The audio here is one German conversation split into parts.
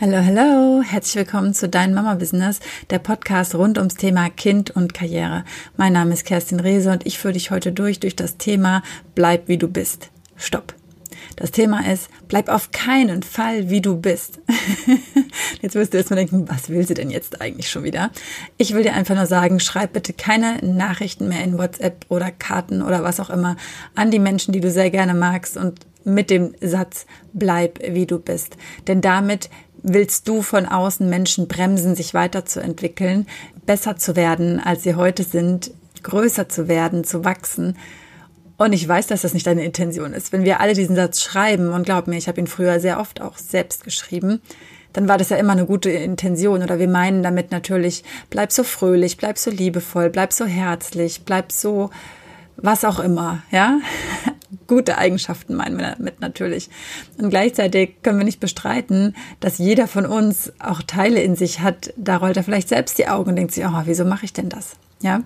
Hallo, hallo, herzlich willkommen zu Dein Mama Business, der Podcast rund ums Thema Kind und Karriere. Mein Name ist Kerstin Rehse und ich führe dich heute durch durch das Thema Bleib wie du bist. Stopp. Das Thema ist, bleib auf keinen Fall wie du bist. jetzt wirst du jetzt mal denken, was will sie denn jetzt eigentlich schon wieder? Ich will dir einfach nur sagen, schreib bitte keine Nachrichten mehr in WhatsApp oder Karten oder was auch immer an die Menschen, die du sehr gerne magst und mit dem Satz, bleib wie du bist. Denn damit willst du von außen Menschen bremsen, sich weiterzuentwickeln, besser zu werden, als sie heute sind, größer zu werden, zu wachsen. Und ich weiß, dass das nicht deine Intention ist. Wenn wir alle diesen Satz schreiben, und glaub mir, ich habe ihn früher sehr oft auch selbst geschrieben, dann war das ja immer eine gute Intention. Oder wir meinen damit natürlich, bleib so fröhlich, bleib so liebevoll, bleib so herzlich, bleib so was auch immer, ja gute Eigenschaften meinen wir damit natürlich. Und gleichzeitig können wir nicht bestreiten, dass jeder von uns auch Teile in sich hat. Da rollt er vielleicht selbst die Augen und denkt sich, oh, wieso mache ich denn das? Ja.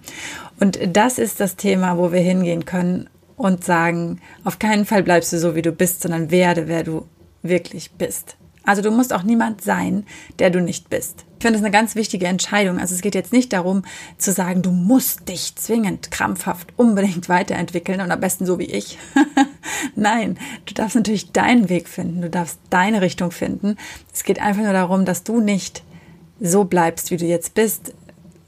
Und das ist das Thema, wo wir hingehen können und sagen, auf keinen Fall bleibst du so, wie du bist, sondern werde, wer du wirklich bist. Also du musst auch niemand sein, der du nicht bist. Ich finde das eine ganz wichtige Entscheidung. Also es geht jetzt nicht darum zu sagen, du musst dich zwingend krampfhaft unbedingt weiterentwickeln und am besten so wie ich. Nein, du darfst natürlich deinen Weg finden, du darfst deine Richtung finden. Es geht einfach nur darum, dass du nicht so bleibst, wie du jetzt bist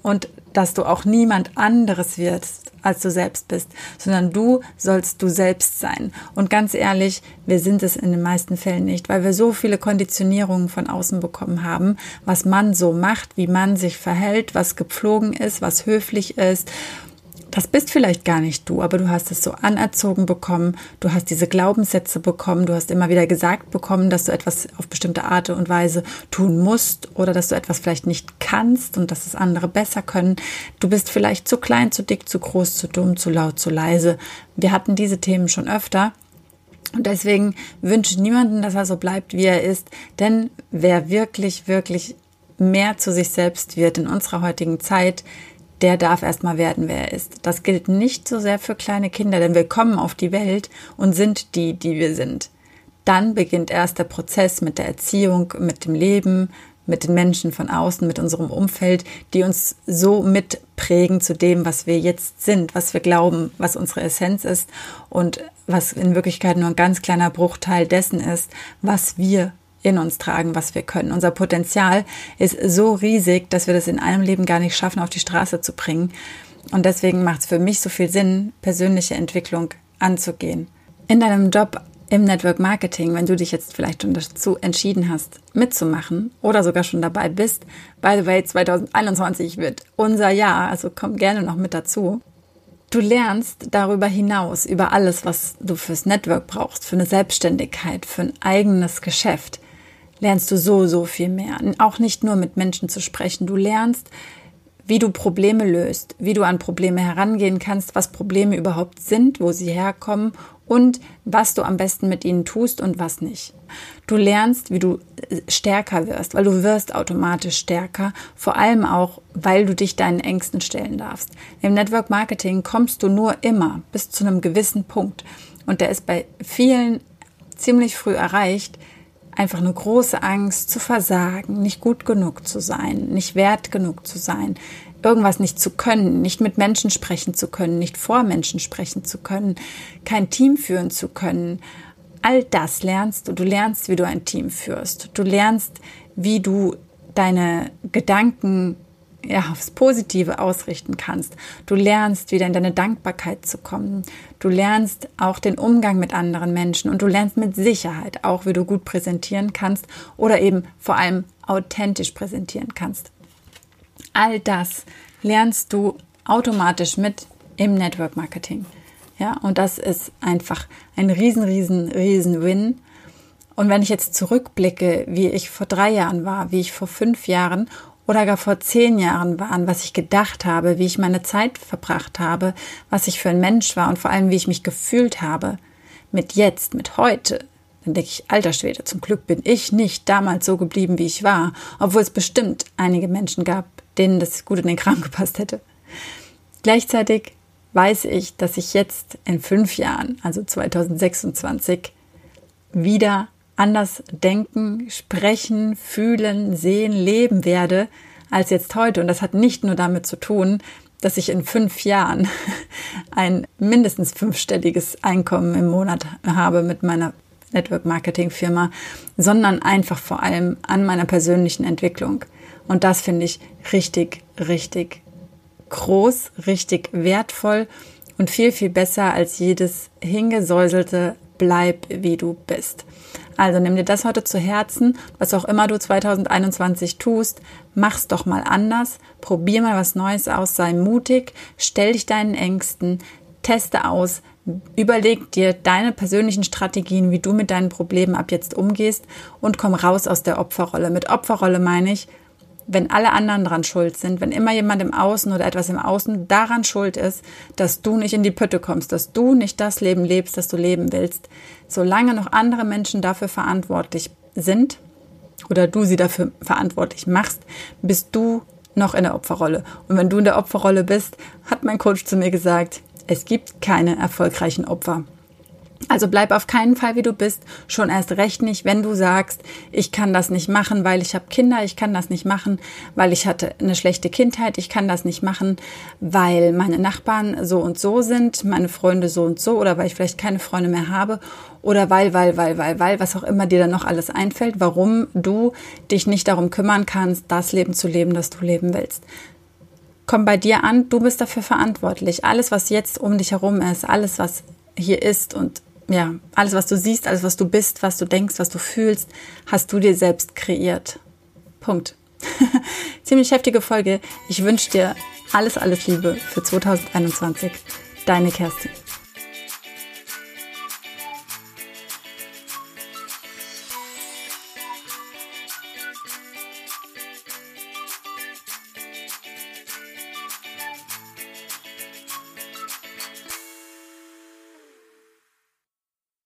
und dass du auch niemand anderes wirst, als du selbst bist, sondern du sollst du selbst sein. Und ganz ehrlich, wir sind es in den meisten Fällen nicht, weil wir so viele Konditionierungen von außen bekommen haben, was man so macht, wie man sich verhält, was gepflogen ist, was höflich ist das bist vielleicht gar nicht du, aber du hast es so anerzogen bekommen, du hast diese Glaubenssätze bekommen, du hast immer wieder gesagt bekommen, dass du etwas auf bestimmte Art und Weise tun musst oder dass du etwas vielleicht nicht kannst und dass es andere besser können. Du bist vielleicht zu klein, zu dick, zu groß, zu dumm, zu laut, zu leise. Wir hatten diese Themen schon öfter. Und deswegen wünsche niemanden, dass er so bleibt, wie er ist. Denn wer wirklich, wirklich mehr zu sich selbst wird in unserer heutigen Zeit, der darf erstmal werden, wer er ist. Das gilt nicht so sehr für kleine Kinder, denn wir kommen auf die Welt und sind die, die wir sind. Dann beginnt erst der Prozess mit der Erziehung, mit dem Leben, mit den Menschen von außen, mit unserem Umfeld, die uns so mitprägen zu dem, was wir jetzt sind, was wir glauben, was unsere Essenz ist und was in Wirklichkeit nur ein ganz kleiner Bruchteil dessen ist, was wir in uns tragen, was wir können. Unser Potenzial ist so riesig, dass wir das in einem Leben gar nicht schaffen, auf die Straße zu bringen. Und deswegen macht es für mich so viel Sinn, persönliche Entwicklung anzugehen. In deinem Job im Network Marketing, wenn du dich jetzt vielleicht schon dazu entschieden hast, mitzumachen oder sogar schon dabei bist, by the way, 2021 wird unser Jahr, also komm gerne noch mit dazu. Du lernst darüber hinaus, über alles, was du fürs Network brauchst, für eine Selbstständigkeit, für ein eigenes Geschäft lernst du so, so viel mehr. Auch nicht nur mit Menschen zu sprechen. Du lernst, wie du Probleme löst, wie du an Probleme herangehen kannst, was Probleme überhaupt sind, wo sie herkommen und was du am besten mit ihnen tust und was nicht. Du lernst, wie du äh, stärker wirst, weil du wirst automatisch stärker, vor allem auch, weil du dich deinen Ängsten stellen darfst. Im Network Marketing kommst du nur immer bis zu einem gewissen Punkt und der ist bei vielen ziemlich früh erreicht, einfach eine große Angst zu versagen, nicht gut genug zu sein, nicht wert genug zu sein, irgendwas nicht zu können, nicht mit Menschen sprechen zu können, nicht vor Menschen sprechen zu können, kein Team führen zu können. All das lernst du. Du lernst, wie du ein Team führst. Du lernst, wie du deine Gedanken ja, aufs Positive ausrichten kannst. Du lernst wieder in deine Dankbarkeit zu kommen. Du lernst auch den Umgang mit anderen Menschen und du lernst mit Sicherheit auch, wie du gut präsentieren kannst oder eben vor allem authentisch präsentieren kannst. All das lernst du automatisch mit im Network Marketing. Ja, und das ist einfach ein riesen, riesen, riesen Win. Und wenn ich jetzt zurückblicke, wie ich vor drei Jahren war, wie ich vor fünf Jahren oder gar vor zehn Jahren war, was ich gedacht habe, wie ich meine Zeit verbracht habe, was ich für ein Mensch war und vor allem, wie ich mich gefühlt habe, mit jetzt, mit heute, dann denke ich, alter Schwede, zum Glück bin ich nicht damals so geblieben, wie ich war, obwohl es bestimmt einige Menschen gab, denen das gut in den Kram gepasst hätte. Gleichzeitig weiß ich, dass ich jetzt in fünf Jahren, also 2026, wieder anders denken, sprechen, fühlen, sehen, leben werde als jetzt heute. Und das hat nicht nur damit zu tun, dass ich in fünf Jahren ein mindestens fünfstelliges Einkommen im Monat habe mit meiner Network Marketing Firma, sondern einfach vor allem an meiner persönlichen Entwicklung. Und das finde ich richtig, richtig groß, richtig wertvoll und viel, viel besser als jedes hingesäuselte Bleib wie du bist. Also nimm dir das heute zu Herzen, was auch immer du 2021 tust, mach's doch mal anders, probier mal was Neues aus, sei mutig, stell dich deinen Ängsten, teste aus, überleg dir deine persönlichen Strategien, wie du mit deinen Problemen ab jetzt umgehst. Und komm raus aus der Opferrolle. Mit Opferrolle meine ich, wenn alle anderen dran schuld sind, wenn immer jemand im Außen oder etwas im Außen daran schuld ist, dass du nicht in die Pütte kommst, dass du nicht das Leben lebst, das du leben willst, solange noch andere Menschen dafür verantwortlich sind oder du sie dafür verantwortlich machst, bist du noch in der Opferrolle. Und wenn du in der Opferrolle bist, hat mein Coach zu mir gesagt, es gibt keine erfolgreichen Opfer. Also bleib auf keinen Fall, wie du bist, schon erst recht nicht, wenn du sagst, ich kann das nicht machen, weil ich habe Kinder, ich kann das nicht machen, weil ich hatte eine schlechte Kindheit, ich kann das nicht machen, weil meine Nachbarn so und so sind, meine Freunde so und so oder weil ich vielleicht keine Freunde mehr habe oder weil, weil, weil, weil, weil, was auch immer dir dann noch alles einfällt, warum du dich nicht darum kümmern kannst, das Leben zu leben, das du leben willst komm bei dir an, du bist dafür verantwortlich. Alles, was jetzt um dich herum ist, alles, was hier ist und ja, alles, was du siehst, alles, was du bist, was du denkst, was du fühlst, hast du dir selbst kreiert. Punkt. Ziemlich heftige Folge. Ich wünsche dir alles, alles Liebe für 2021. Deine Kerstin.